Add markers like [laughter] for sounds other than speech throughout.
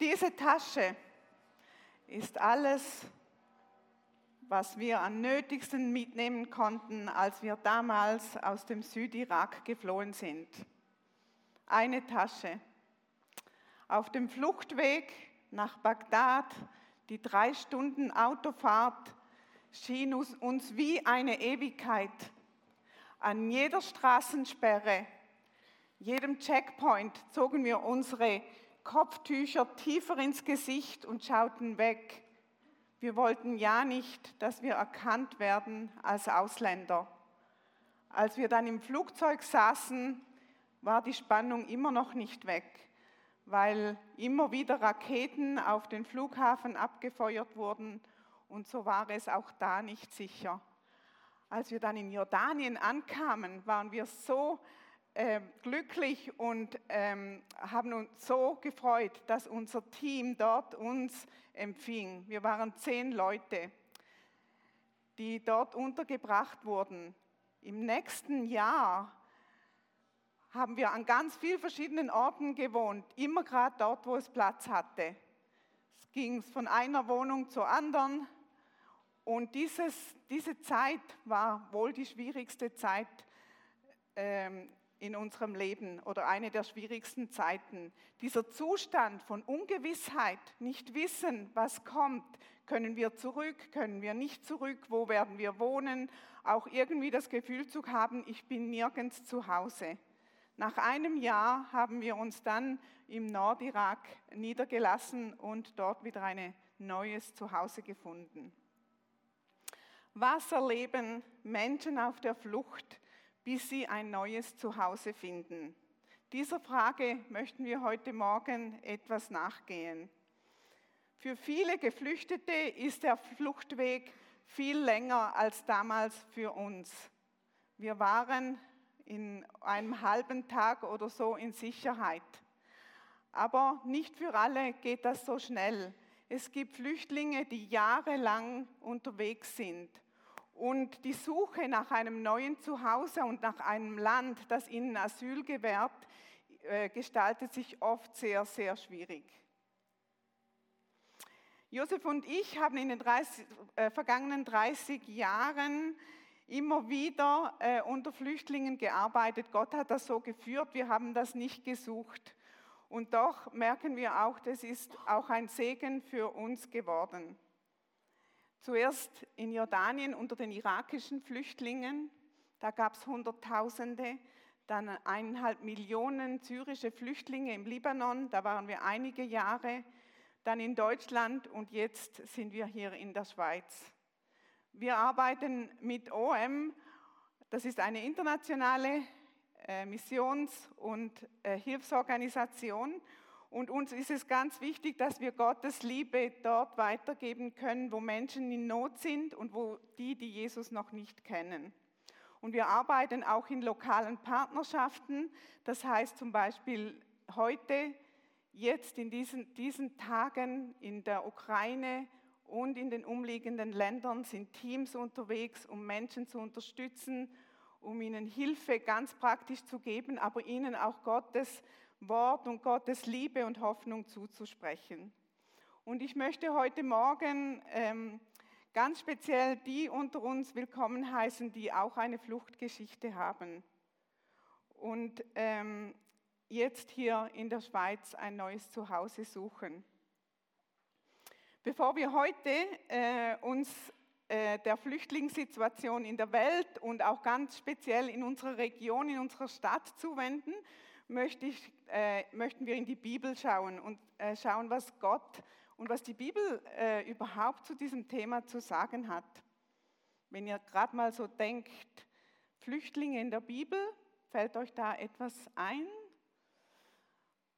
Diese Tasche ist alles, was wir am nötigsten mitnehmen konnten, als wir damals aus dem Südirak geflohen sind. Eine Tasche. Auf dem Fluchtweg nach Bagdad, die drei Stunden Autofahrt, schien uns wie eine Ewigkeit. An jeder Straßensperre, jedem Checkpoint zogen wir unsere Kopftücher tiefer ins Gesicht und schauten weg. Wir wollten ja nicht, dass wir erkannt werden als Ausländer. Als wir dann im Flugzeug saßen, war die Spannung immer noch nicht weg, weil immer wieder Raketen auf den Flughafen abgefeuert wurden und so war es auch da nicht sicher. Als wir dann in Jordanien ankamen, waren wir so äh, glücklich und ähm, haben uns so gefreut, dass unser Team dort uns empfing. Wir waren zehn Leute, die dort untergebracht wurden. Im nächsten Jahr haben wir an ganz vielen verschiedenen Orten gewohnt, immer gerade dort, wo es Platz hatte. Es ging von einer Wohnung zur anderen. Und dieses, diese Zeit war wohl die schwierigste Zeit ähm, in unserem Leben oder eine der schwierigsten Zeiten. Dieser Zustand von Ungewissheit, nicht wissen, was kommt, können wir zurück, können wir nicht zurück, wo werden wir wohnen, auch irgendwie das Gefühl zu haben, ich bin nirgends zu Hause. Nach einem Jahr haben wir uns dann im Nordirak niedergelassen und dort wieder ein neues Zuhause gefunden. Was erleben Menschen auf der Flucht, bis sie ein neues Zuhause finden? Dieser Frage möchten wir heute Morgen etwas nachgehen. Für viele Geflüchtete ist der Fluchtweg viel länger als damals für uns. Wir waren in einem halben Tag oder so in Sicherheit. Aber nicht für alle geht das so schnell. Es gibt Flüchtlinge, die jahrelang unterwegs sind und die Suche nach einem neuen Zuhause und nach einem Land, das ihnen Asyl gewährt, äh, gestaltet sich oft sehr, sehr schwierig. Josef und ich haben in den 30, äh, vergangenen 30 Jahren immer wieder äh, unter Flüchtlingen gearbeitet. Gott hat das so geführt, wir haben das nicht gesucht. Und doch merken wir auch, das ist auch ein Segen für uns geworden. Zuerst in Jordanien unter den irakischen Flüchtlingen, da gab es Hunderttausende, dann eineinhalb Millionen syrische Flüchtlinge im Libanon, da waren wir einige Jahre, dann in Deutschland und jetzt sind wir hier in der Schweiz. Wir arbeiten mit OM, das ist eine internationale äh, Missions- und äh, Hilfsorganisation und uns ist es ganz wichtig, dass wir Gottes Liebe dort weitergeben können, wo Menschen in Not sind und wo die, die Jesus noch nicht kennen. Und wir arbeiten auch in lokalen Partnerschaften. Das heißt zum Beispiel heute, jetzt in diesen, diesen Tagen in der Ukraine und in den umliegenden Ländern sind Teams unterwegs, um Menschen zu unterstützen, um ihnen Hilfe ganz praktisch zu geben, aber ihnen auch Gottes Wort und Gottes Liebe und Hoffnung zuzusprechen. Und ich möchte heute Morgen ähm, ganz speziell die unter uns willkommen heißen, die auch eine Fluchtgeschichte haben und ähm, jetzt hier in der Schweiz ein neues Zuhause suchen. Bevor wir heute äh, uns äh, der Flüchtlingssituation in der Welt und auch ganz speziell in unserer Region, in unserer Stadt zuwenden, möchte ich, äh, möchten wir in die Bibel schauen und äh, schauen, was Gott und was die Bibel äh, überhaupt zu diesem Thema zu sagen hat. Wenn ihr gerade mal so denkt, Flüchtlinge in der Bibel, fällt euch da etwas ein?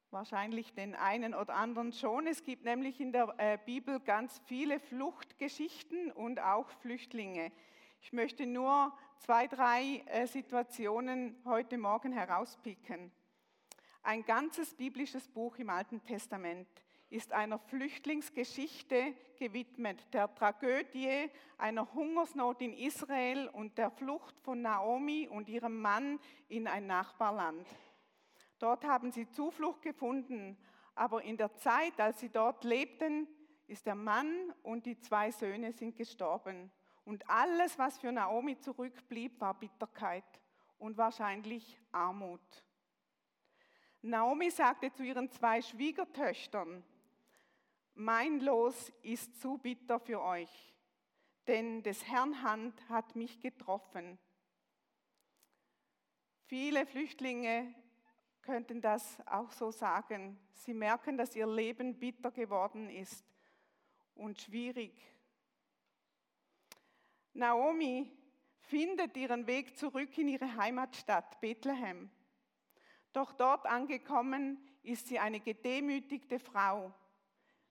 Wahrscheinlich den einen oder anderen schon. Es gibt nämlich in der äh, Bibel ganz viele Fluchtgeschichten und auch Flüchtlinge. Ich möchte nur zwei, drei äh, Situationen heute Morgen herauspicken. Ein ganzes biblisches Buch im Alten Testament ist einer Flüchtlingsgeschichte gewidmet, der Tragödie einer Hungersnot in Israel und der Flucht von Naomi und ihrem Mann in ein Nachbarland. Dort haben sie Zuflucht gefunden, Aber in der Zeit, als sie dort lebten, ist der Mann und die zwei Söhne sind gestorben. Und alles, was für Naomi zurückblieb, war Bitterkeit und wahrscheinlich Armut. Naomi sagte zu ihren zwei Schwiegertöchtern, mein Los ist zu bitter für euch, denn des Herrn Hand hat mich getroffen. Viele Flüchtlinge könnten das auch so sagen. Sie merken, dass ihr Leben bitter geworden ist und schwierig. Naomi findet ihren Weg zurück in ihre Heimatstadt Bethlehem. Doch dort angekommen ist sie eine gedemütigte Frau,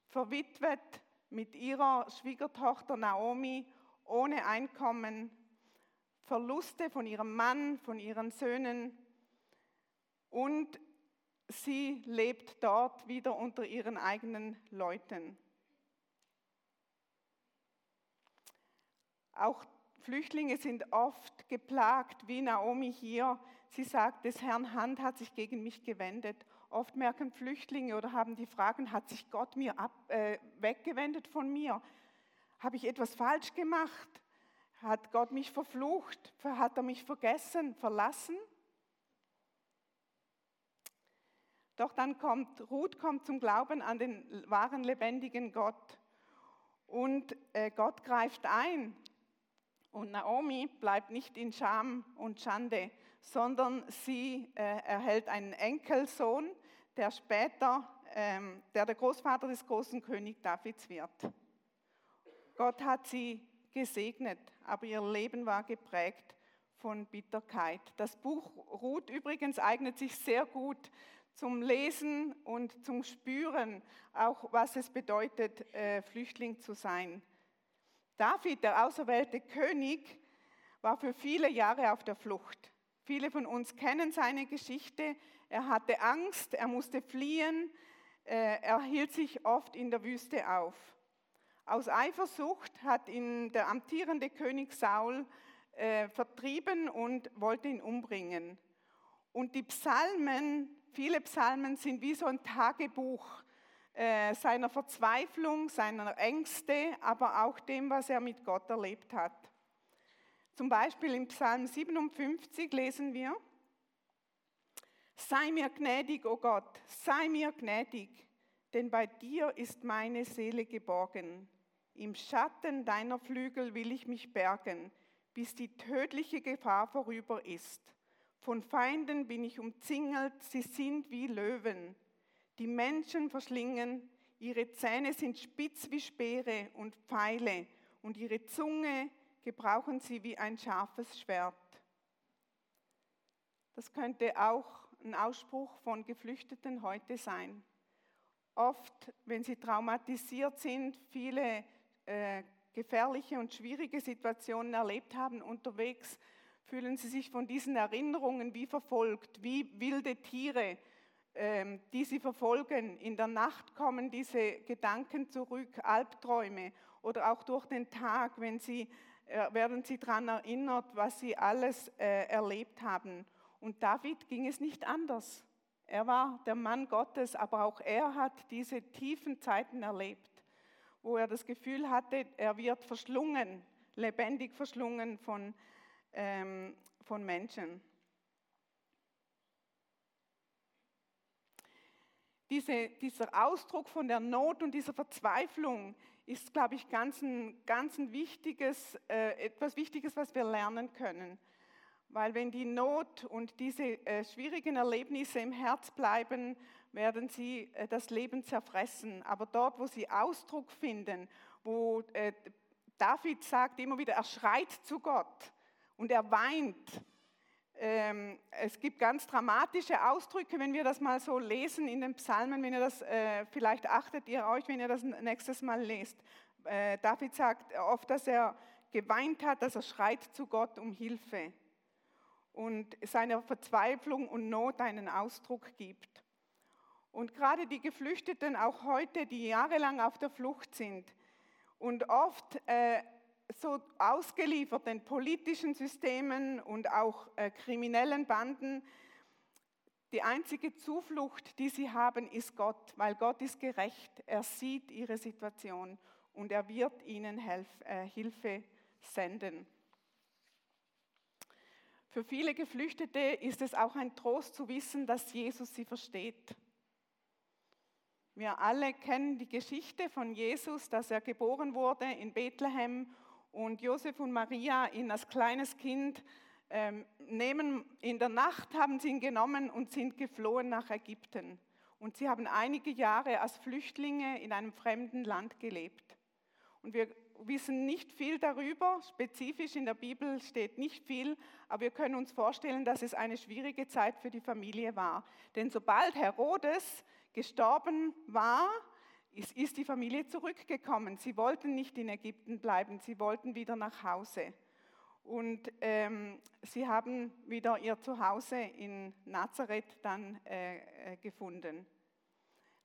verwitwet mit ihrer Schwiegertochter Naomi, ohne Einkommen, Verluste von ihrem Mann, von ihren Söhnen und sie lebt dort wieder unter ihren eigenen Leuten. Auch Flüchtlinge sind oft geplagt, wie Naomi hier. Sie sagt, des Herrn Hand hat sich gegen mich gewendet. Oft merken Flüchtlinge oder haben die Fragen, hat sich Gott mir ab, äh, weggewendet von mir? Habe ich etwas falsch gemacht? Hat Gott mich verflucht? Hat er mich vergessen, verlassen? Doch dann kommt, Ruth kommt zum Glauben an den wahren, lebendigen Gott. Und äh, Gott greift ein. Und Naomi bleibt nicht in Scham und Schande, sondern sie äh, erhält einen Enkelsohn, der später, ähm, der der Großvater des großen König Davids wird. Gott hat sie gesegnet, aber ihr Leben war geprägt von Bitterkeit. Das Buch Ruth übrigens eignet sich sehr gut zum Lesen und zum Spüren, auch was es bedeutet, äh, Flüchtling zu sein. David, der auserwählte König, war für viele Jahre auf der Flucht. Viele von uns kennen seine Geschichte. Er hatte Angst, er musste fliehen, äh, er hielt sich oft in der Wüste auf. Aus Eifersucht hat ihn der amtierende König Saul äh, vertrieben und wollte ihn umbringen. Und die Psalmen, viele Psalmen sind wie so ein Tagebuch äh, seiner Verzweiflung, seiner Ängste, aber auch dem, was er mit Gott erlebt hat. Zum Beispiel im Psalm 57 lesen wir, Sei mir gnädig, o oh Gott, sei mir gnädig, denn bei dir ist meine Seele geborgen. Im Schatten deiner Flügel will ich mich bergen, bis die tödliche Gefahr vorüber ist. Von Feinden bin ich umzingelt, sie sind wie Löwen. Die Menschen verschlingen, ihre Zähne sind spitz wie Speere und Pfeile und ihre Zunge gebrauchen sie wie ein scharfes Schwert. Das könnte auch ein Ausspruch von Geflüchteten heute sein. Oft, wenn sie traumatisiert sind, viele äh, gefährliche und schwierige Situationen erlebt haben unterwegs, fühlen sie sich von diesen Erinnerungen wie verfolgt, wie wilde Tiere, ähm, die sie verfolgen. In der Nacht kommen diese Gedanken zurück, Albträume oder auch durch den Tag, wenn sie, werden sie daran erinnert, was sie alles äh, erlebt haben. Und David ging es nicht anders. Er war der Mann Gottes, aber auch er hat diese tiefen Zeiten erlebt, wo er das Gefühl hatte, er wird verschlungen, lebendig verschlungen von, ähm, von Menschen. diese, dieser Ausdruck von der Not und dieser Verzweiflung ist, glaube ich, ganz ein, ganz ein wichtiges, äh, etwas Wichtiges, was wir lernen können. Weil wenn die Not und diese äh, schwierigen Erlebnisse im Herz bleiben, werden sie äh, das Leben zerfressen. Aber dort, wo sie Ausdruck finden, wo äh, David sagt immer wieder, er schreit zu Gott und er weint ähm, es gibt ganz dramatische Ausdrücke, wenn wir das mal so lesen in den Psalmen, wenn ihr das, äh, vielleicht achtet ihr euch, wenn ihr das nächstes Mal lest. Äh, David sagt oft, dass er geweint hat, dass er schreit zu Gott um Hilfe und seiner Verzweiflung und Not einen Ausdruck gibt. Und gerade die Geflüchteten, auch heute, die jahrelang auf der Flucht sind und oft äh, so ausgeliefert den politischen Systemen und auch äh, kriminellen Banden, Die einzige Zuflucht, die sie haben, ist Gott, weil Gott ist gerecht. Er sieht ihre Situation und er wird ihnen Helf, äh, Hilfe senden. Für viele Geflüchtete ist es auch ein Trost zu wissen, dass Jesus sie versteht. Wir alle kennen die Geschichte von Jesus, dass er geboren wurde in Bethlehem und Josef und Maria ihn als kleines Kind ähm, nehmen. In der Nacht haben sie ihn genommen und sind geflohen nach Ägypten. Und sie haben einige Jahre als Flüchtlinge in einem fremden Land gelebt. Und wir wissen nicht viel darüber, spezifisch in der Bibel steht nicht viel, aber wir können uns vorstellen, dass es eine schwierige Zeit für die Familie war. Denn sobald Herodes gestorben war, ist, ist die Familie zurückgekommen. Sie wollten nicht in Ägypten bleiben, sie wollten wieder nach Hause. Und ähm, sie haben wieder ihr Zuhause in Nazareth dann äh, äh gefunden.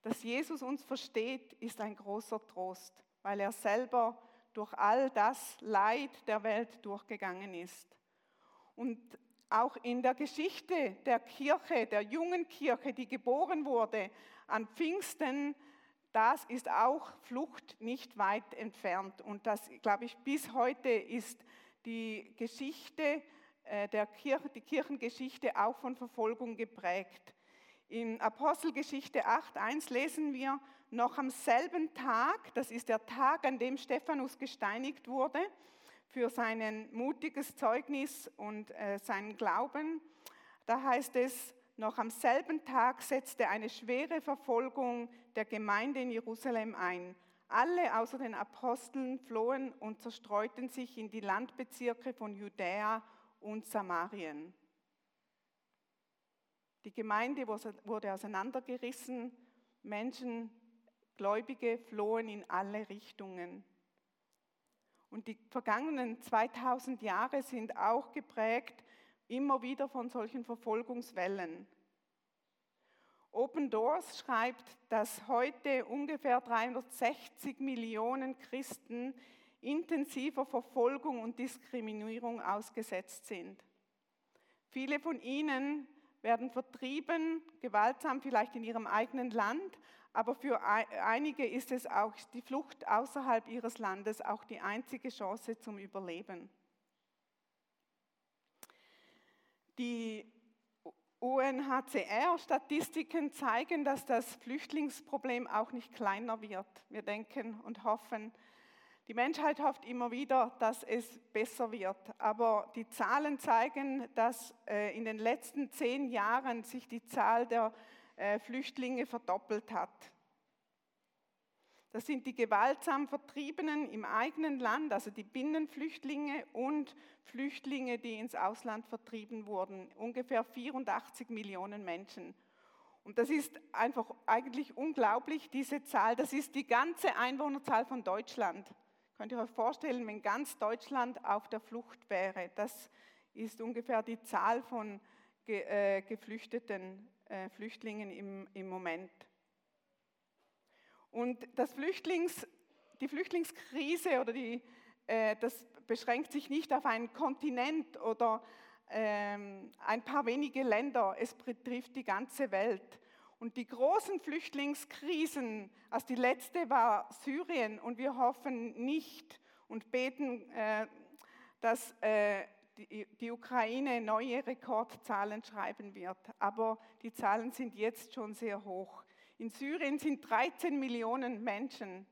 Dass Jesus uns versteht, ist ein großer Trost, weil er selber durch all das Leid der Welt durchgegangen ist. Und auch in der Geschichte der Kirche, der jungen Kirche, die geboren wurde an Pfingsten, das ist auch Flucht nicht weit entfernt. Und das, glaube ich, bis heute ist die Geschichte äh, der Kirche, die Kirchengeschichte auch von Verfolgung geprägt. In Apostelgeschichte 8.1 lesen wir, noch am selben Tag, das ist der Tag, an dem Stephanus gesteinigt wurde, für sein mutiges Zeugnis und äh, seinen Glauben, da heißt es, noch am selben Tag setzte eine schwere Verfolgung der Gemeinde in Jerusalem ein. Alle außer den Aposteln flohen und zerstreuten sich in die Landbezirke von Judäa und Samarien. Die Gemeinde wurde auseinandergerissen, Menschen, Gläubige flohen in alle Richtungen. Und die vergangenen 2000 Jahre sind auch geprägt immer wieder von solchen Verfolgungswellen. Open Doors schreibt, dass heute ungefähr 360 Millionen Christen intensiver Verfolgung und Diskriminierung ausgesetzt sind. Viele von ihnen werden vertrieben, gewaltsam vielleicht in ihrem eigenen Land, aber für einige ist es auch die Flucht außerhalb ihres Landes auch die einzige Chance zum Überleben. Die UNHCR-Statistiken zeigen, dass das Flüchtlingsproblem auch nicht kleiner wird. Wir denken und hoffen, die Menschheit hofft immer wieder, dass es besser wird. Aber die Zahlen zeigen, dass äh, in den letzten zehn Jahren sich die Zahl der äh, Flüchtlinge verdoppelt hat. Das sind die gewaltsam Vertriebenen im eigenen Land, also die Binnenflüchtlinge und Flüchtlinge, die ins Ausland vertrieben wurden. Ungefähr 84 Millionen Menschen. Und das ist einfach eigentlich unglaublich, diese Zahl. Das ist die ganze Einwohnerzahl von Deutschland. Könnt ihr euch vorstellen, wenn ganz Deutschland auf der Flucht wäre? Das ist ungefähr die Zahl von äh, geflüchteten äh, Flüchtlingen im, im Moment. Und das Flüchtlings, die Flüchtlingskrise oder die, äh, das beschränkt sich nicht auf einen Kontinent oder ähm, ein paar wenige Länder, es betrifft die ganze Welt. Und die großen Flüchtlingskrisen, also die letzte war Syrien und wir hoffen nicht und beten, äh, dass äh, die, die Ukraine neue Rekordzahlen schreiben wird. Aber die Zahlen sind jetzt schon sehr hoch. In Syrien sind 13 Millionen Menschen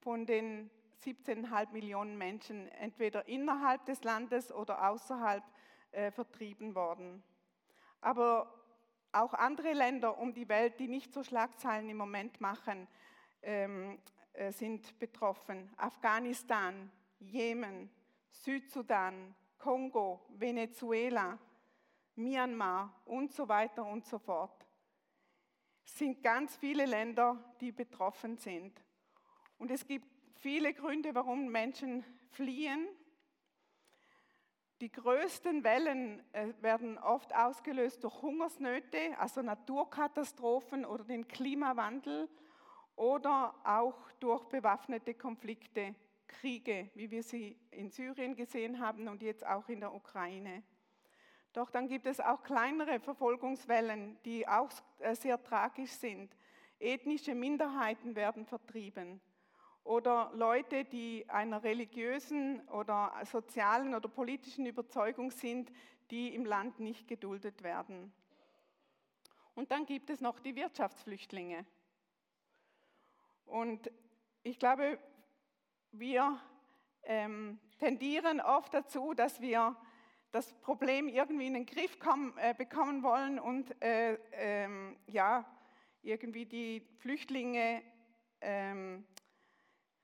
von den 17,5 Millionen Menschen entweder innerhalb des Landes oder außerhalb äh, vertrieben worden. Aber auch andere Länder um die Welt, die nicht so Schlagzeilen im Moment machen, ähm, äh, sind betroffen. Afghanistan, Jemen, Südsudan, Kongo, Venezuela, Myanmar und so weiter und so fort sind ganz viele Länder, die betroffen sind. Und es gibt viele Gründe, warum Menschen fliehen. Die größten Wellen äh, werden oft ausgelöst durch Hungersnöte, also Naturkatastrophen oder den Klimawandel oder auch durch bewaffnete Konflikte, Kriege, wie wir sie in Syrien gesehen haben und jetzt auch in der Ukraine. Doch dann gibt es auch kleinere Verfolgungswellen, die auch äh, sehr tragisch sind. Ethnische Minderheiten werden vertrieben oder Leute, die einer religiösen oder sozialen oder politischen Überzeugung sind, die im Land nicht geduldet werden. Und dann gibt es noch die Wirtschaftsflüchtlinge. Und ich glaube, wir ähm, tendieren oft dazu, dass wir das Problem irgendwie in den Griff kommen, äh, bekommen wollen und äh, ähm, ja, irgendwie die Flüchtlinge ähm,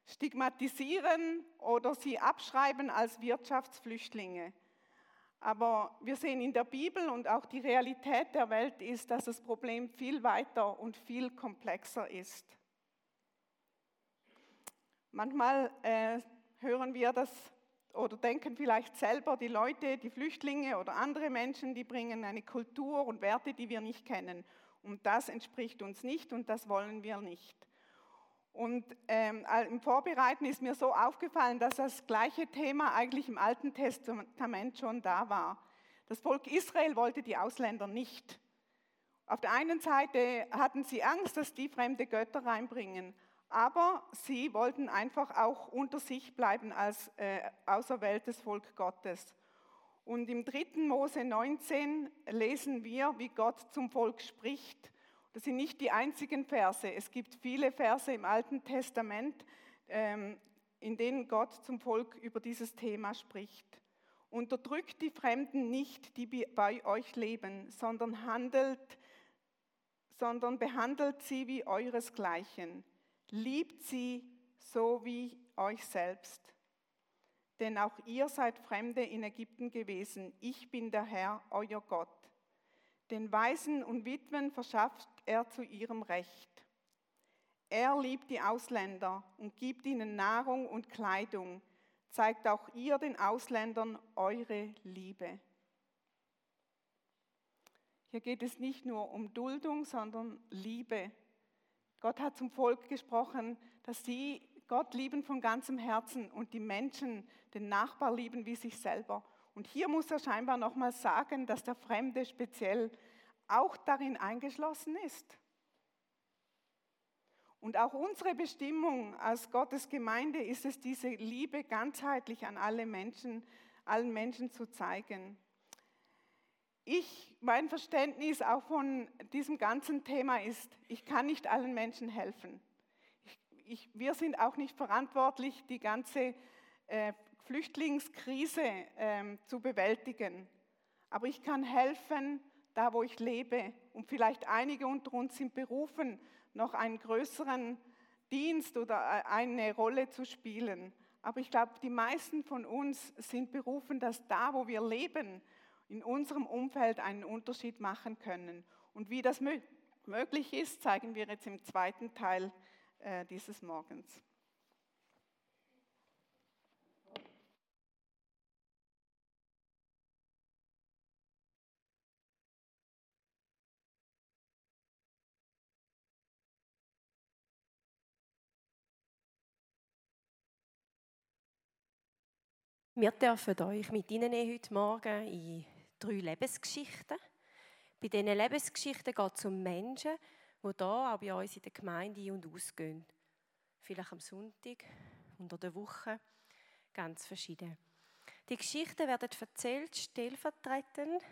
stigmatisieren oder sie abschreiben als Wirtschaftsflüchtlinge. Aber wir sehen in der Bibel und auch die Realität der Welt ist, dass das Problem viel weiter und viel komplexer ist. Manchmal äh, hören wir das oder denken vielleicht selber, die Leute, die Flüchtlinge oder andere Menschen, die bringen eine Kultur und Werte, die wir nicht kennen. Und das entspricht uns nicht und das wollen wir nicht. Und ähm, im Vorbereiten ist mir so aufgefallen, dass das gleiche Thema eigentlich im Alten Testament schon da war. Das Volk Israel wollte die Ausländer nicht. Auf der einen Seite hatten sie Angst, dass die fremde Götter reinbringen, aber sie wollten einfach auch unter sich bleiben als äh, auserwähltes Volk Gottes. Und im 3. Mose 19 lesen wir, wie Gott zum Volk spricht das sind nicht die einzigen Verse. Es gibt viele Verse im Alten Testament, ähm, in denen Gott zum Volk über dieses Thema spricht. Unterdrückt die Fremden nicht, die bei euch leben, sondern handelt, sondern behandelt sie wie euresgleichen. Liebt sie so wie euch selbst. Denn auch ihr seid Fremde in Ägypten gewesen. Ich bin der Herr, euer Gott. Den Waisen und Witwen verschafft er zu ihrem Recht. Er liebt die Ausländer und gibt ihnen Nahrung und Kleidung. Zeigt auch ihr den Ausländern eure Liebe. Hier geht es nicht nur um Duldung, sondern Liebe. Gott hat zum Volk gesprochen, dass sie Gott lieben von ganzem Herzen und die Menschen, den Nachbar lieben wie sich selber. Und hier muss er scheinbar nochmal sagen, dass der Fremde speziell auch darin eingeschlossen ist. Und auch unsere Bestimmung als Gottes Gemeinde ist es, diese Liebe ganzheitlich an alle Menschen, allen Menschen zu zeigen. Ich, mein Verständnis auch von diesem ganzen Thema ist, ich kann nicht allen Menschen helfen. Ich, ich, wir sind auch nicht verantwortlich, die ganze äh, Flüchtlingskrise äh, zu bewältigen. Aber ich kann helfen, da wo ich lebe. Und vielleicht einige unter uns sind berufen, noch einen größeren Dienst oder äh, eine Rolle zu spielen. Aber ich glaube, die meisten von uns sind berufen, dass da, wo wir leben, in unserem Umfeld einen Unterschied machen können. Und wie das möglich ist, zeigen wir jetzt im zweiten Teil äh, dieses Morgens. Wir dürfen euch mit Ihnen heute Morgen in drei Lebensgeschichten. Bei diesen Lebensgeschichten geht es um Menschen, die hier auch bei uns in der Gemeinde ein- und ausgehen. Vielleicht am Sonntag, unter der Woche, ganz verschieden. Die Geschichten werden erzählt, stellvertretend.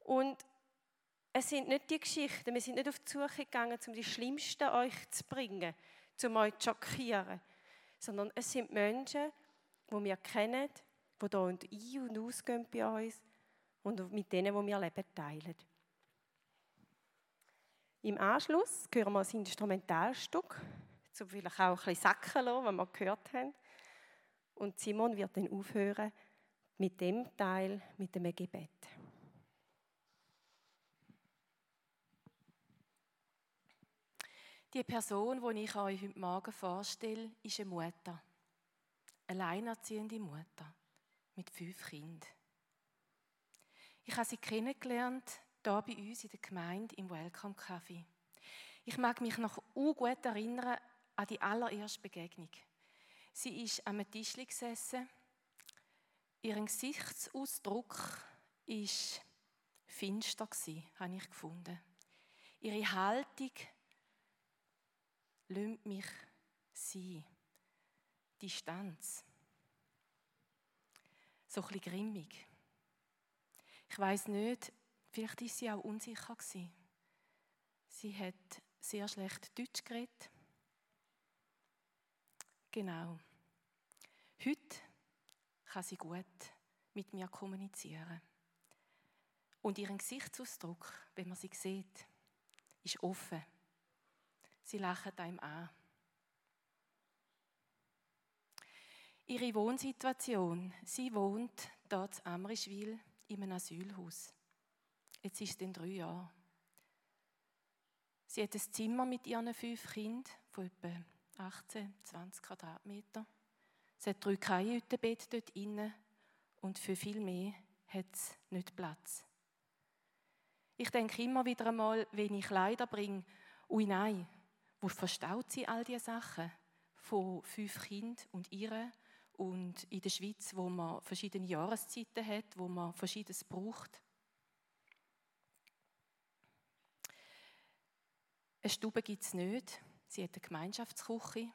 Und es sind nicht die Geschichten, wir sind nicht auf die Suche gegangen, um die Schlimmsten euch zu bringen, um euch zu schockieren, sondern es sind Menschen, die wir kennen, die hier und ein- und ausgehen bei uns und mit denen, die wir Leben teilen. Im Anschluss hören wir ein Instrumentalstück, um vielleicht auch ein bisschen sacken lassen, was wir gehört haben. Und Simon wird dann aufhören mit dem Teil, mit dem Gebet. Die Person, die ich euch heute Morgen vorstelle, ist eine Mutter alleinerziehende Mutter mit fünf Kindern. Ich habe sie kennengelernt, hier bei uns in der Gemeinde im Welcome Café. Ich mag mich noch gut erinnern an die allererste Begegnung. Sie ist am Tisch gesessen. Ihr Gesichtsausdruck ist finster gsi, habe ich gefunden. Ihre Haltung lässt mich sein. Distanz. So ein bisschen grimmig. Ich weiß nicht, vielleicht ist sie auch unsicher gewesen. Sie hat sehr schlecht Deutsch geredet. Genau. Heute kann sie gut mit mir kommunizieren. Und ihren Gesichtsausdruck, wenn man sie sieht, ist offen. Sie lachen einem an. Ihre Wohnsituation. Sie wohnt dort in Amrischwil in einem Asylhaus. Jetzt ist es in drei Jahren. Sie hat ein Zimmer mit ihren fünf Kindern von etwa 18, 20 Quadratmeter. Sie hat drei Kajütenbett dort inne und für viel mehr hat es nicht Platz. Ich denke immer wieder einmal, wenn ich Kleider bringe, ui nein, wo verstaut sie all diese Sachen von fünf Kindern und ihren und in der Schweiz, wo man verschiedene Jahreszeiten hat, wo man Verschiedenes braucht. Eine Stube gibt es nicht. Sie hat eine Gemeinschaftsküche.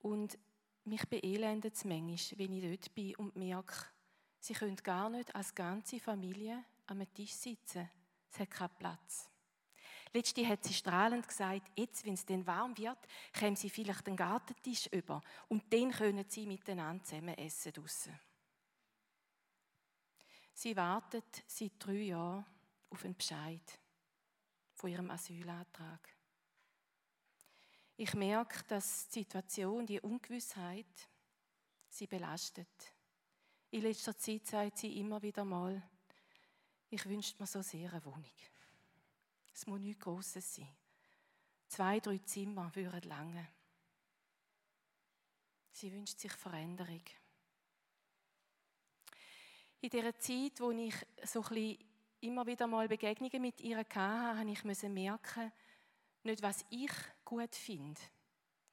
Und mich beelendet es manchmal, wenn ich dort bin und merke, sie können gar nicht als ganze Familie am Tisch sitzen. Es hat keinen Platz. Letzte hat sie strahlend gesagt, jetzt, wenn es dann warm wird, kommen sie vielleicht den Gartentisch über und dann können sie miteinander zusammen essen draussen. Sie wartet seit drei Jahren auf einen Bescheid von ihrem Asylantrag. Ich merke, dass die Situation, die Ungewissheit, sie belastet. In letzter Zeit sagt sie immer wieder mal, ich wünschte mir so sehr eine Wohnung. Es muss nichts Grosses sein. Zwei, drei Zimmer würden lange. Sie wünscht sich Veränderung. In dieser Zeit, wo ich so ein immer wieder mal Begegnungen mit ihr hatte, habe ich merken, nicht was ich gut finde,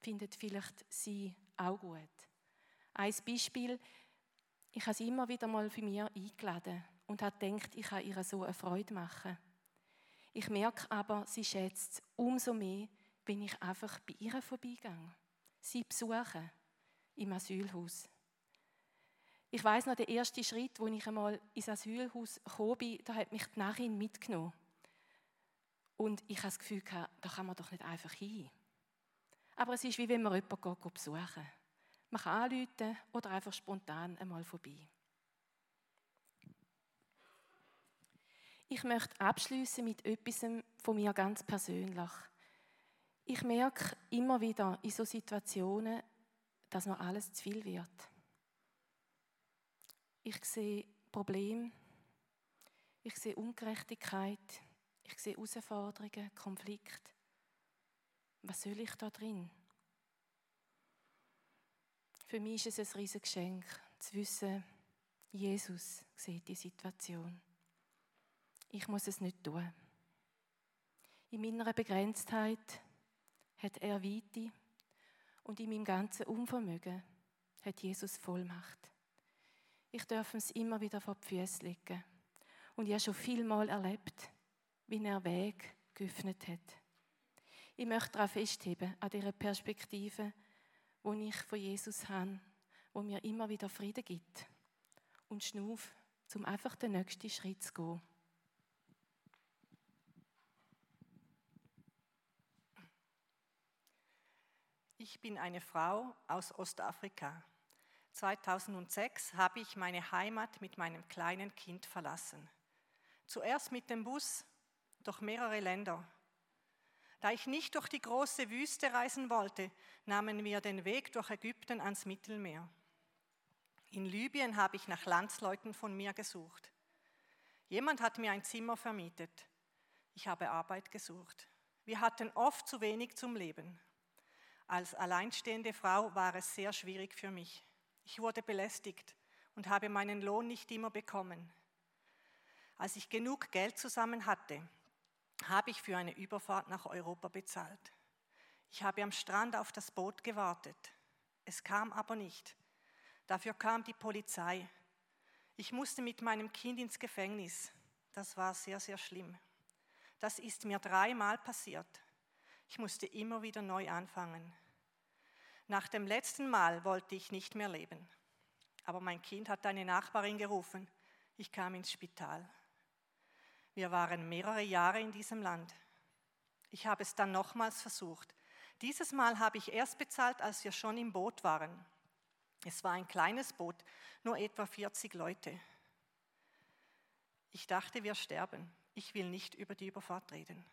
findet vielleicht sie auch gut. Ein Beispiel, ich habe sie immer wieder mal für mich eingeladen und habe gedacht, ich kann ihr so eine Freude machen. Ich merke aber, sie schätzt es umso mehr, wenn ich einfach bei ihr vorbeigehe. Sie besuche im Asylhaus. Ich weiß noch, der erste Schritt, wo ich einmal ins Asylhaus bin, da hat mich die Nachin mitgenommen. Und ich habe das Gefühl, da kann man doch nicht einfach hin. Aber es ist wie wenn man jemanden geht, besuchen Man kann anrufen oder einfach spontan einmal vorbei. Ich möchte abschließen mit etwas von mir ganz persönlich. Ich merke immer wieder in so Situationen, dass mir alles zu viel wird. Ich sehe Probleme, ich sehe Ungerechtigkeit, ich sehe Herausforderungen, Konflikte. Was soll ich da drin? Für mich ist es ein riesiges Geschenk, zu wissen, Jesus sieht die Situation. Ich muss es nicht tun. In meiner Begrenztheit hat er Weite und in meinem ganzen Unvermögen hat Jesus Vollmacht. Ich darf es immer wieder vor die Füße legen. Und ich habe schon viel Mal erlebt, wie er Weg geöffnet hat. Ich möchte daran festheben, an dieser Perspektive, wo ich von Jesus habe, wo mir immer wieder Frieden gibt und schnuff, um einfach den nächsten Schritt zu gehen. Ich bin eine Frau aus Ostafrika. 2006 habe ich meine Heimat mit meinem kleinen Kind verlassen. Zuerst mit dem Bus durch mehrere Länder. Da ich nicht durch die große Wüste reisen wollte, nahmen wir den Weg durch Ägypten ans Mittelmeer. In Libyen habe ich nach Landsleuten von mir gesucht. Jemand hat mir ein Zimmer vermietet. Ich habe Arbeit gesucht. Wir hatten oft zu wenig zum Leben. Als alleinstehende Frau war es sehr schwierig für mich. Ich wurde belästigt und habe meinen Lohn nicht immer bekommen. Als ich genug Geld zusammen hatte, habe ich für eine Überfahrt nach Europa bezahlt. Ich habe am Strand auf das Boot gewartet. Es kam aber nicht. Dafür kam die Polizei. Ich musste mit meinem Kind ins Gefängnis. Das war sehr, sehr schlimm. Das ist mir dreimal passiert. Ich musste immer wieder neu anfangen. Nach dem letzten Mal wollte ich nicht mehr leben. Aber mein Kind hat eine Nachbarin gerufen. Ich kam ins Spital. Wir waren mehrere Jahre in diesem Land. Ich habe es dann nochmals versucht. Dieses Mal habe ich erst bezahlt, als wir schon im Boot waren. Es war ein kleines Boot, nur etwa 40 Leute. Ich dachte, wir sterben. Ich will nicht über die Überfahrt reden.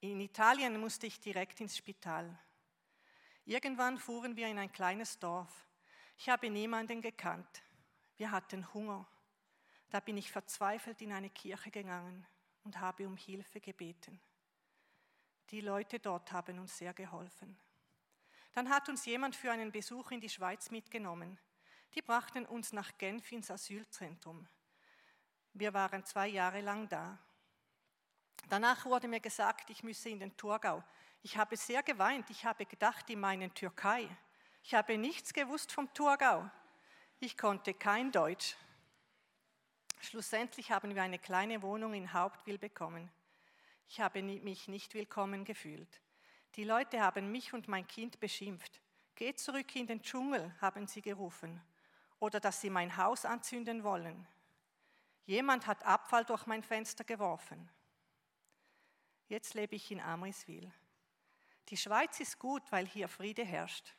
In Italien musste ich direkt ins Spital. Irgendwann fuhren wir in ein kleines Dorf. Ich habe niemanden gekannt. Wir hatten Hunger. Da bin ich verzweifelt in eine Kirche gegangen und habe um Hilfe gebeten. Die Leute dort haben uns sehr geholfen. Dann hat uns jemand für einen Besuch in die Schweiz mitgenommen. Die brachten uns nach Genf ins Asylzentrum. Wir waren zwei Jahre lang da. Danach wurde mir gesagt, ich müsse in den Thurgau. Ich habe sehr geweint. Ich habe gedacht, ich meine Türkei. Ich habe nichts gewusst vom Thurgau. Ich konnte kein Deutsch. Schlussendlich haben wir eine kleine Wohnung in Hauptwil bekommen. Ich habe mich nicht willkommen gefühlt. Die Leute haben mich und mein Kind beschimpft. Geht zurück in den Dschungel, haben sie gerufen. Oder dass sie mein Haus anzünden wollen. Jemand hat Abfall durch mein Fenster geworfen. Jetzt lebe ich in Amriswil. Die Schweiz ist gut, weil hier Friede herrscht.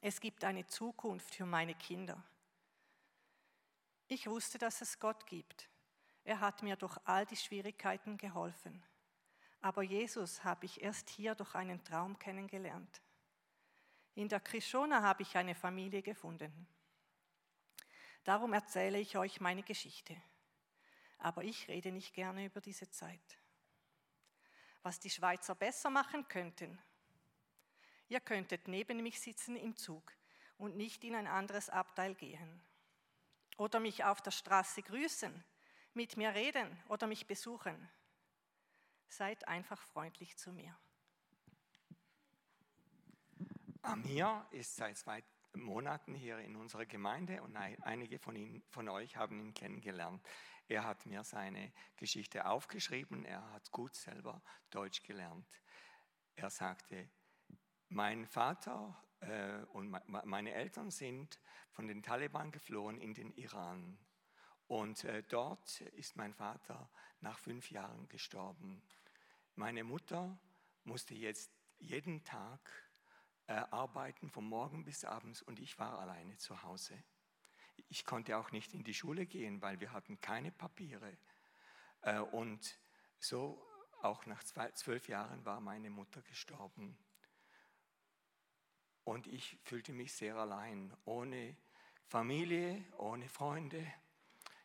Es gibt eine Zukunft für meine Kinder. Ich wusste, dass es Gott gibt. Er hat mir durch all die Schwierigkeiten geholfen. Aber Jesus habe ich erst hier durch einen Traum kennengelernt. In der Krishona habe ich eine Familie gefunden. Darum erzähle ich euch meine Geschichte. Aber ich rede nicht gerne über diese Zeit. Was die Schweizer besser machen könnten. Ihr könntet neben mich sitzen im Zug und nicht in ein anderes Abteil gehen. Oder mich auf der Straße grüßen, mit mir reden oder mich besuchen. Seid einfach freundlich zu mir. Amir ist seit zwei Monaten hier in unserer Gemeinde und einige von, Ihnen, von euch haben ihn kennengelernt. Er hat mir seine Geschichte aufgeschrieben, er hat gut selber Deutsch gelernt. Er sagte, mein Vater äh, und meine Eltern sind von den Taliban geflohen in den Iran. Und äh, dort ist mein Vater nach fünf Jahren gestorben. Meine Mutter musste jetzt jeden Tag äh, arbeiten, von morgen bis abends, und ich war alleine zu Hause. Ich konnte auch nicht in die Schule gehen, weil wir hatten keine Papiere. Äh, und so auch nach zwölf Jahren war meine Mutter gestorben. Und ich fühlte mich sehr allein, ohne Familie, ohne Freunde.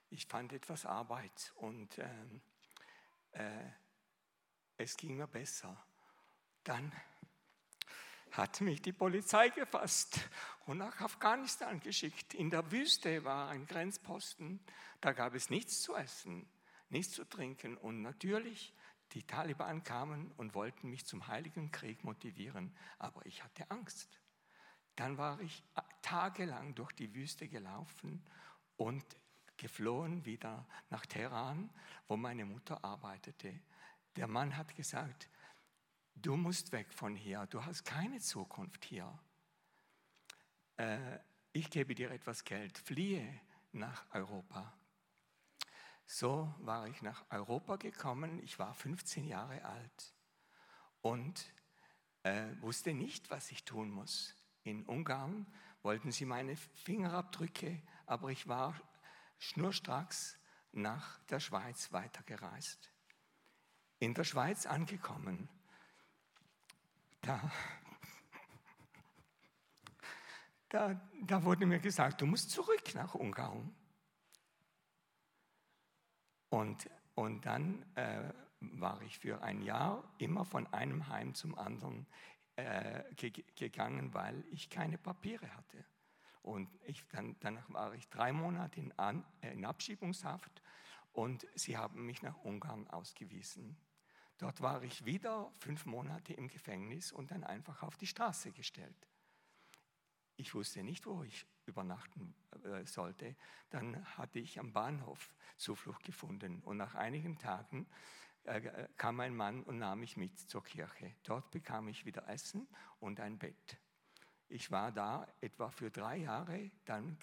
Ich fand etwas Arbeit und ähm, äh, es ging mir besser. Dann hat mich die Polizei gefasst und nach Afghanistan geschickt. In der Wüste war ein Grenzposten, da gab es nichts zu essen, nichts zu trinken und natürlich die Taliban kamen und wollten mich zum heiligen Krieg motivieren, aber ich hatte Angst. Dann war ich tagelang durch die Wüste gelaufen und geflohen wieder nach Teheran, wo meine Mutter arbeitete. Der Mann hat gesagt, du musst weg von hier, du hast keine Zukunft hier. Äh, ich gebe dir etwas Geld, fliehe nach Europa. So war ich nach Europa gekommen, ich war 15 Jahre alt und äh, wusste nicht, was ich tun muss in Ungarn wollten sie meine Fingerabdrücke, aber ich war schnurstracks nach der Schweiz weitergereist. In der Schweiz angekommen, da, da, da wurde mir gesagt, du musst zurück nach Ungarn. Und, und dann äh, war ich für ein Jahr immer von einem Heim zum anderen äh, gegangen, weil ich keine Papiere hatte. Und ich, dann, danach war ich drei Monate in, An, äh, in Abschiebungshaft und sie haben mich nach Ungarn ausgewiesen. Dort war ich wieder fünf Monate im Gefängnis und dann einfach auf die Straße gestellt. Ich wusste nicht, wo ich übernachten äh, sollte, dann hatte ich am Bahnhof Zuflucht gefunden. Und nach einigen Tagen äh, kam ein Mann und nahm mich mit zur Kirche. Dort bekam ich wieder Essen und ein Bett. Ich war da etwa für drei Jahre, dann,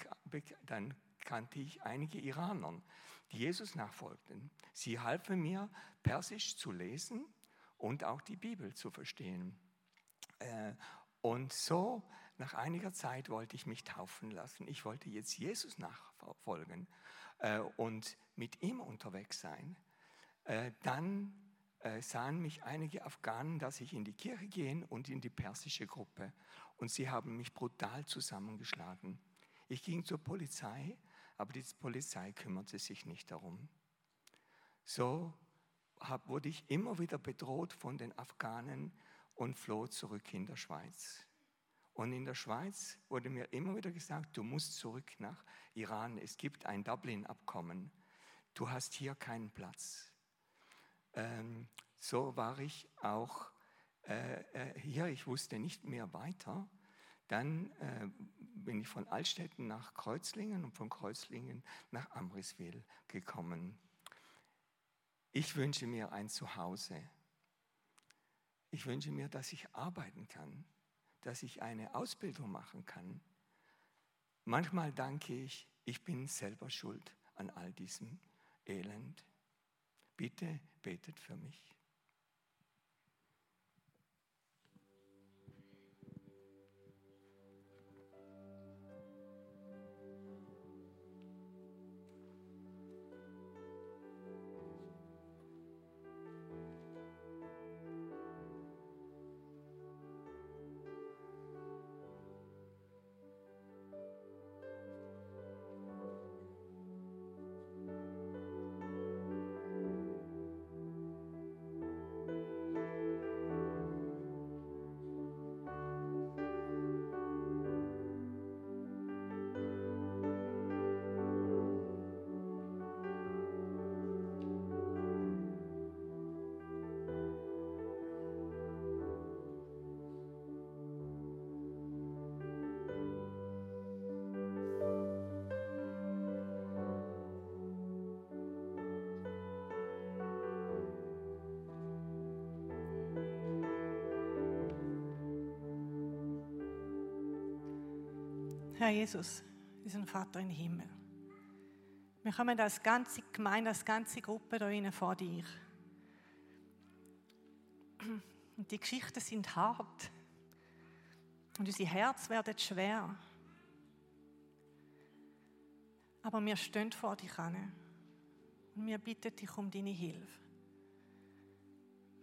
dann kannte ich einige Iraner, die Jesus nachfolgten. Sie halfen mir, Persisch zu lesen und auch die Bibel zu verstehen. Äh, und so, nach einiger Zeit wollte ich mich taufen lassen. Ich wollte jetzt Jesus nachfolgen äh, und mit ihm unterwegs sein. Äh, dann sahen mich einige Afghanen, dass ich in die Kirche gehe und in die persische Gruppe. Und sie haben mich brutal zusammengeschlagen. Ich ging zur Polizei, aber die Polizei kümmerte sich nicht darum. So wurde ich immer wieder bedroht von den Afghanen, und floh zurück in der Schweiz. Und in der Schweiz wurde mir immer wieder gesagt, du musst zurück nach Iran. Es gibt ein Dublin-Abkommen. Du hast hier keinen Platz. Ähm, so war ich auch äh, äh, hier. Ich wusste nicht mehr weiter. Dann äh, bin ich von Altstetten nach Kreuzlingen und von Kreuzlingen nach Amriswil gekommen. Ich wünsche mir ein Zuhause. Ich wünsche mir, dass ich arbeiten kann, dass ich eine Ausbildung machen kann. Manchmal danke ich, ich bin selber schuld an all diesem Elend. Bitte betet für mich. Jesus, unseren Vater im Himmel. Wir kommen als ganze Gemeinde, als ganze Gruppe da vor dir. Und die Geschichten sind hart. Und unsere Herzen werden schwer. Aber wir stehen vor dich an. Und wir bitten dich um deine Hilfe.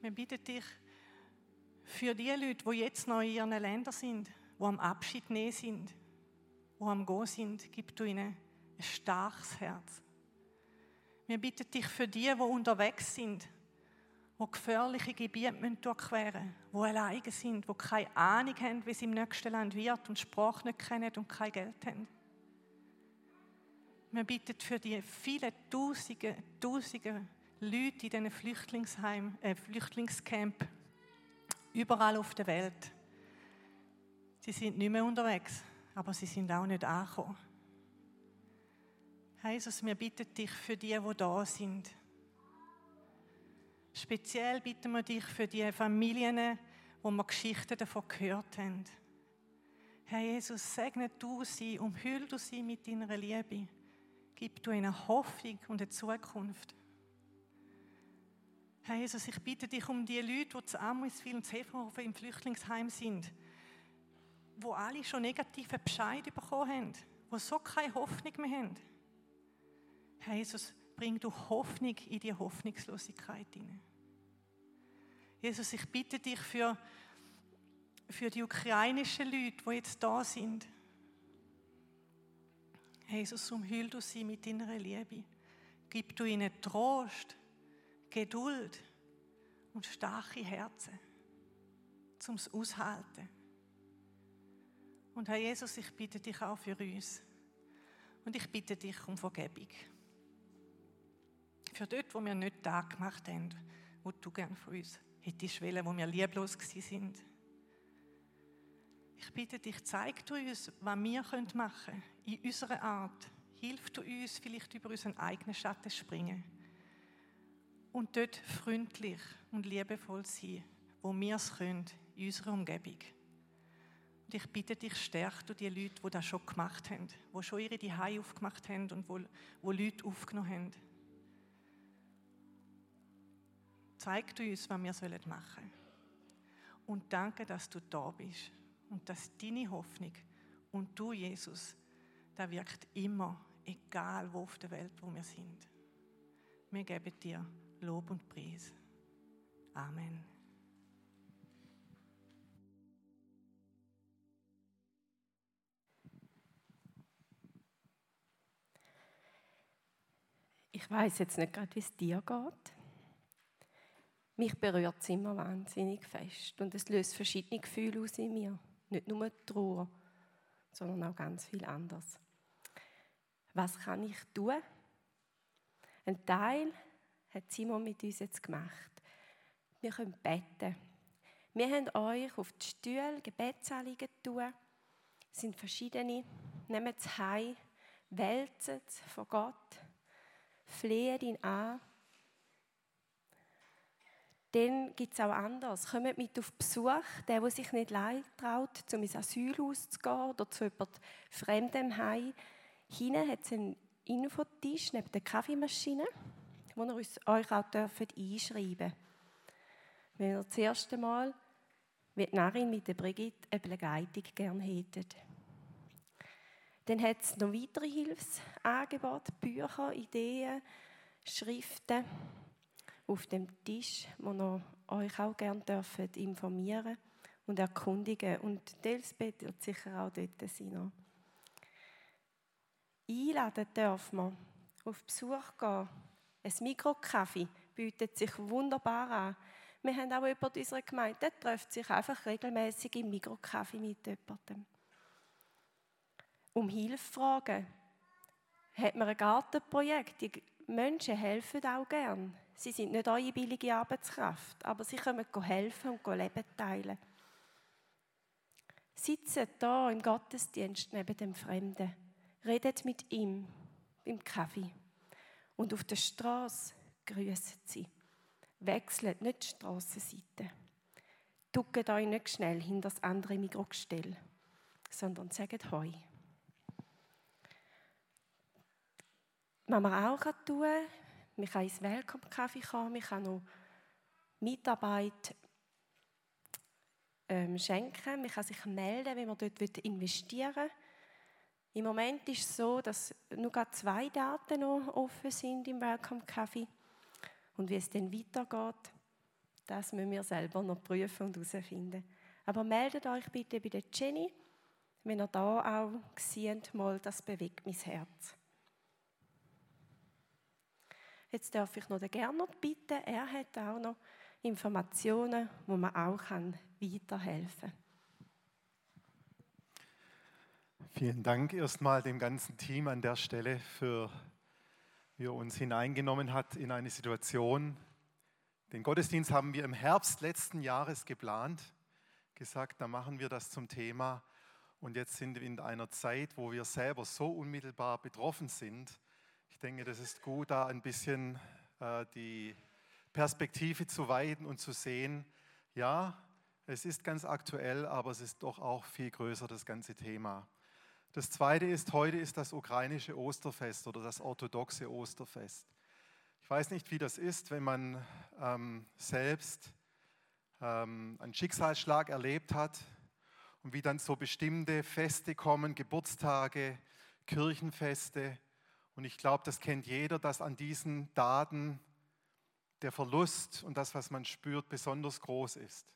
Wir bitten dich für die Leute, die jetzt noch in ihren Ländern sind, die am Abschied nehmen sind die am Gehen sind, gib du ihnen ein starkes Herz. Wir bitten dich für die, die unterwegs sind, die gefährliche Gebiete durchqueren müssen, die alleine sind, die keine Ahnung haben, wie es im nächsten Land wird und Sprache nicht kennen und kein Geld haben. Wir bitten für die vielen Tausende, Tausende Leute in diesen Flüchtlingsheim, äh, Flüchtlingscamp überall auf der Welt. Sie sind nicht mehr unterwegs aber sie sind auch nicht angekommen. Herr Jesus, wir bitten dich für die, die da sind. Speziell bitten wir dich für die Familien, wo wir Geschichten davon gehört haben. Herr Jesus, segne du sie, umhüll du sie mit deiner Liebe. Gib du ihnen Hoffnung und eine Zukunft. Herr Jesus, ich bitte dich um die Leute, die zu Amriswil und Zeferhofen im Flüchtlingsheim sind wo alle schon negative Bescheid bekommen haben, wo so keine Hoffnung mehr haben. Herr Jesus, bring du Hoffnung in die Hoffnungslosigkeit hinein. Jesus, ich bitte dich für, für die ukrainischen Leute, die jetzt da sind. Jesus, umhüll du sie mit deiner Liebe. Gib du ihnen Trost, Geduld und starke Herzen, zum Aushalten. Und Herr Jesus, ich bitte dich auch für uns. Und ich bitte dich um Vergebung. Für dort, wo wir nicht da gemacht haben, wo du gern von uns hättest wollen, wo wir lieblos sind. Ich ich bitte dich, zeig du uns, was wir machen können in unserer Art. Hilf du uns, vielleicht über unseren eigenen Schatten springen. Und dort freundlich und liebevoll sein, wo wir es können, in unserer Umgebung. Und ich bitte dich, stärk du die Leute, die das schon gemacht haben, die schon ihre Zuhause aufgemacht haben und wo, wo Leute aufgenommen haben. Zeig du uns, was wir machen sollen. Und danke, dass du da bist und dass deine Hoffnung und du, Jesus, da wirkt immer, egal wo auf der Welt, wo wir sind. Wir geben dir Lob und Preis. Amen. Ich weiß jetzt nicht gerade, wie es dir geht. Mich berührt es immer wahnsinnig fest und es löst verschiedene Gefühle aus in mir. Nicht nur Trauer, sondern auch ganz viel anderes. Was kann ich tun? Ein Teil hat Simon mit uns jetzt gemacht. Wir können beten. Wir haben euch auf die Stühle Gebetsanliegen tun. Es sind verschiedene. Nehmt es heim, wälzt es vor Gott, fleht ihn an dann gibt es auch anders. Kommt mit auf Besuch, der, der sich nicht leid traut, um ins Asylhaus zu gehen oder zu jemand Fremdem heim. Hinten hat es einen Infotisch neben der Kaffeemaschine, wo ihr euch auch einschreiben dürft. Wenn ihr das erste Mal mit Narin mit der Brigitte eine Begleitung gerne hättet. Dann hat es noch weitere Hilfsangebote, Bücher, Ideen, Schriften auf dem Tisch, wo ihr euch auch gerne dürft informieren und erkundigen. Und Elsbeth wird sicher auch dort sein. Einladen dürfen wir, auf Besuch gehen. Ein Mikrokaffee bietet sich wunderbar an. Wir haben auch jemanden unserer Gemeinde, der trifft sich einfach regelmäßig im Mikrokaffee mit jemandem. Um Hilfe fragen, hat man ein Gartenprojekt. Die Menschen helfen auch gern. Sie sind nicht eure billige Arbeitskraft, aber sie können helfen und Leben teilen. Sitzen da im Gottesdienst neben dem Fremden, redet mit ihm im Kaffee und auf der Straße grüßen sie. Wechselt nicht die Strassenseite. Duckt euch nicht schnell hinter das andere Mikrogestell, sondern sagt Heu. Was man auch tun kann, man kann ins Welcome-Kaffee kommen, man kann noch Mitarbeit ähm, schenken, man kann sich melden, wenn man dort investieren will. Im Moment ist es so, dass nur zwei Daten noch offen sind im Welcome Kaffee. Und wie es dann weitergeht, das müssen wir selber noch prüfen und herausfinden. Aber meldet euch bitte bei der Jenny, wenn ihr da auch seht, mal, das bewegt mein Herz. Jetzt darf ich noch den Gernot bitten. Er hat auch noch Informationen, wo man auch kann weiterhelfen kann. Vielen Dank erstmal dem ganzen Team an der Stelle für, wie er uns hineingenommen hat in eine Situation. Den Gottesdienst haben wir im Herbst letzten Jahres geplant, gesagt, da machen wir das zum Thema. Und jetzt sind wir in einer Zeit, wo wir selber so unmittelbar betroffen sind, ich denke, das ist gut, da ein bisschen äh, die Perspektive zu weiten und zu sehen, ja, es ist ganz aktuell, aber es ist doch auch viel größer, das ganze Thema. Das Zweite ist, heute ist das ukrainische Osterfest oder das orthodoxe Osterfest. Ich weiß nicht, wie das ist, wenn man ähm, selbst ähm, einen Schicksalsschlag erlebt hat und wie dann so bestimmte Feste kommen, Geburtstage, Kirchenfeste, und ich glaube, das kennt jeder, dass an diesen Daten der Verlust und das, was man spürt, besonders groß ist.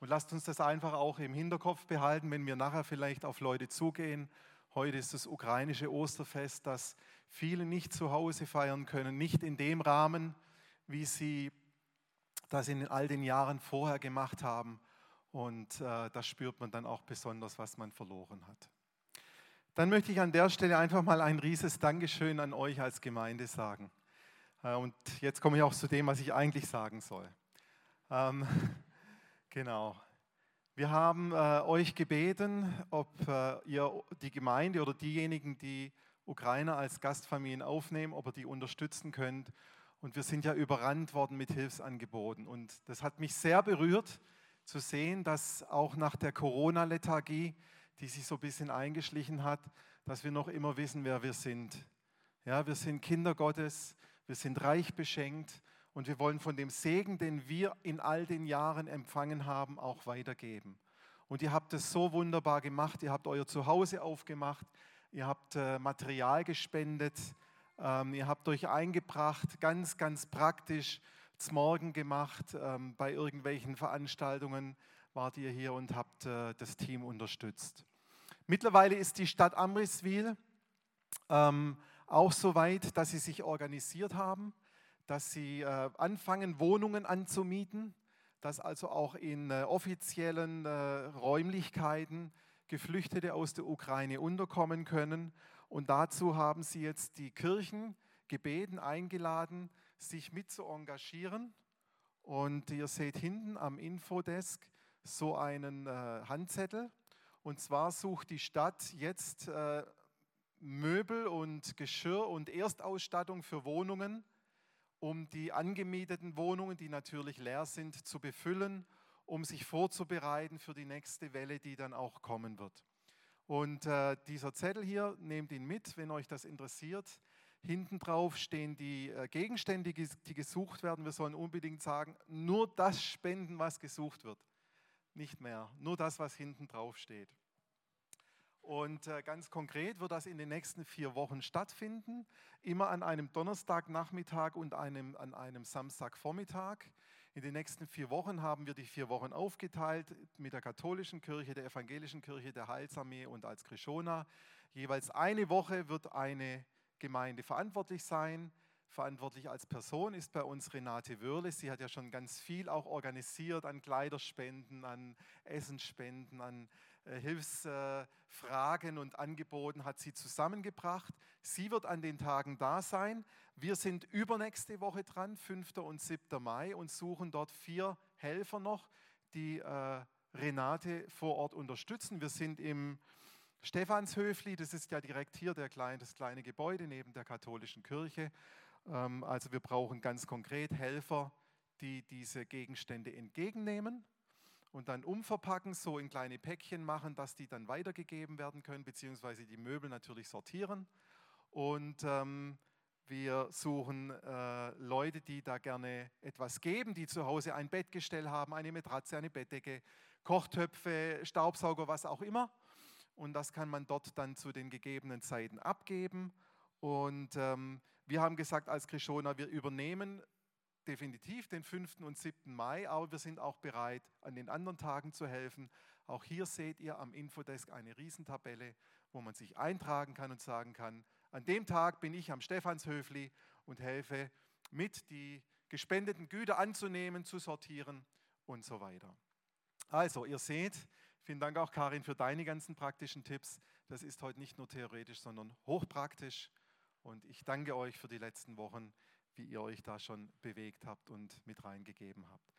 Und lasst uns das einfach auch im Hinterkopf behalten, wenn wir nachher vielleicht auf Leute zugehen. Heute ist das ukrainische Osterfest, das viele nicht zu Hause feiern können, nicht in dem Rahmen, wie sie das in all den Jahren vorher gemacht haben. Und äh, das spürt man dann auch besonders, was man verloren hat. Dann möchte ich an der Stelle einfach mal ein rieses Dankeschön an euch als Gemeinde sagen. Äh, und jetzt komme ich auch zu dem, was ich eigentlich sagen soll. Ähm, [laughs] genau. Wir haben äh, euch gebeten, ob äh, ihr die Gemeinde oder diejenigen, die Ukrainer als Gastfamilien aufnehmen, ob ihr die unterstützen könnt. Und wir sind ja überrannt worden mit Hilfsangeboten. Und das hat mich sehr berührt zu sehen, dass auch nach der Corona-Lethargie, die sich so ein bisschen eingeschlichen hat, dass wir noch immer wissen, wer wir sind. Ja, wir sind Kinder Gottes, wir sind reich beschenkt und wir wollen von dem Segen, den wir in all den Jahren empfangen haben, auch weitergeben. Und ihr habt es so wunderbar gemacht, ihr habt euer Zuhause aufgemacht, ihr habt äh, Material gespendet, ähm, ihr habt euch eingebracht, ganz, ganz praktisch Morgen gemacht, ähm, bei irgendwelchen Veranstaltungen wart ihr hier und habt äh, das Team unterstützt. Mittlerweile ist die Stadt Amriswil ähm, auch so weit, dass sie sich organisiert haben, dass sie äh, anfangen, Wohnungen anzumieten, dass also auch in äh, offiziellen äh, Räumlichkeiten Geflüchtete aus der Ukraine unterkommen können. Und dazu haben sie jetzt die Kirchen gebeten, eingeladen, sich mit zu engagieren. Und ihr seht hinten am Infodesk so einen äh, Handzettel. Und zwar sucht die Stadt jetzt äh, Möbel und Geschirr und Erstausstattung für Wohnungen, um die angemieteten Wohnungen, die natürlich leer sind, zu befüllen, um sich vorzubereiten für die nächste Welle, die dann auch kommen wird. Und äh, dieser Zettel hier, nehmt ihn mit, wenn euch das interessiert. Hinten drauf stehen die äh, Gegenstände, die gesucht werden. Wir sollen unbedingt sagen, nur das spenden, was gesucht wird. Nicht mehr, nur das, was hinten drauf steht. Und äh, ganz konkret wird das in den nächsten vier Wochen stattfinden, immer an einem Donnerstagnachmittag und einem, an einem Samstagvormittag. In den nächsten vier Wochen haben wir die vier Wochen aufgeteilt mit der katholischen Kirche, der evangelischen Kirche, der Heilsarmee und als Krishona. Jeweils eine Woche wird eine Gemeinde verantwortlich sein. Verantwortlich als Person ist bei uns Renate Wörle. Sie hat ja schon ganz viel auch organisiert an Kleiderspenden, an Essensspenden, an äh, Hilfsfragen und Angeboten hat sie zusammengebracht. Sie wird an den Tagen da sein. Wir sind übernächste Woche dran, 5. und 7. Mai, und suchen dort vier Helfer noch, die äh, Renate vor Ort unterstützen. Wir sind im Stephanshöfli, das ist ja direkt hier der kleine, das kleine Gebäude neben der katholischen Kirche. Ähm, also wir brauchen ganz konkret Helfer, die diese Gegenstände entgegennehmen und dann umverpacken, so in kleine Päckchen machen, dass die dann weitergegeben werden können, beziehungsweise die Möbel natürlich sortieren. Und ähm, wir suchen äh, Leute, die da gerne etwas geben, die zu Hause ein Bettgestell haben, eine Matratze, eine Bettdecke, Kochtöpfe, Staubsauger, was auch immer. Und das kann man dort dann zu den gegebenen Zeiten abgeben. Und ähm, wir haben gesagt als Krishona, wir übernehmen definitiv den 5. und 7. Mai, aber wir sind auch bereit, an den anderen Tagen zu helfen. Auch hier seht ihr am Infodesk eine Riesentabelle, wo man sich eintragen kann und sagen kann, an dem Tag bin ich am Stephanshöfli und helfe mit, die gespendeten Güter anzunehmen, zu sortieren und so weiter. Also, ihr seht, vielen Dank auch Karin für deine ganzen praktischen Tipps. Das ist heute nicht nur theoretisch, sondern hochpraktisch. Und ich danke euch für die letzten Wochen wie ihr euch da schon bewegt habt und mit reingegeben habt.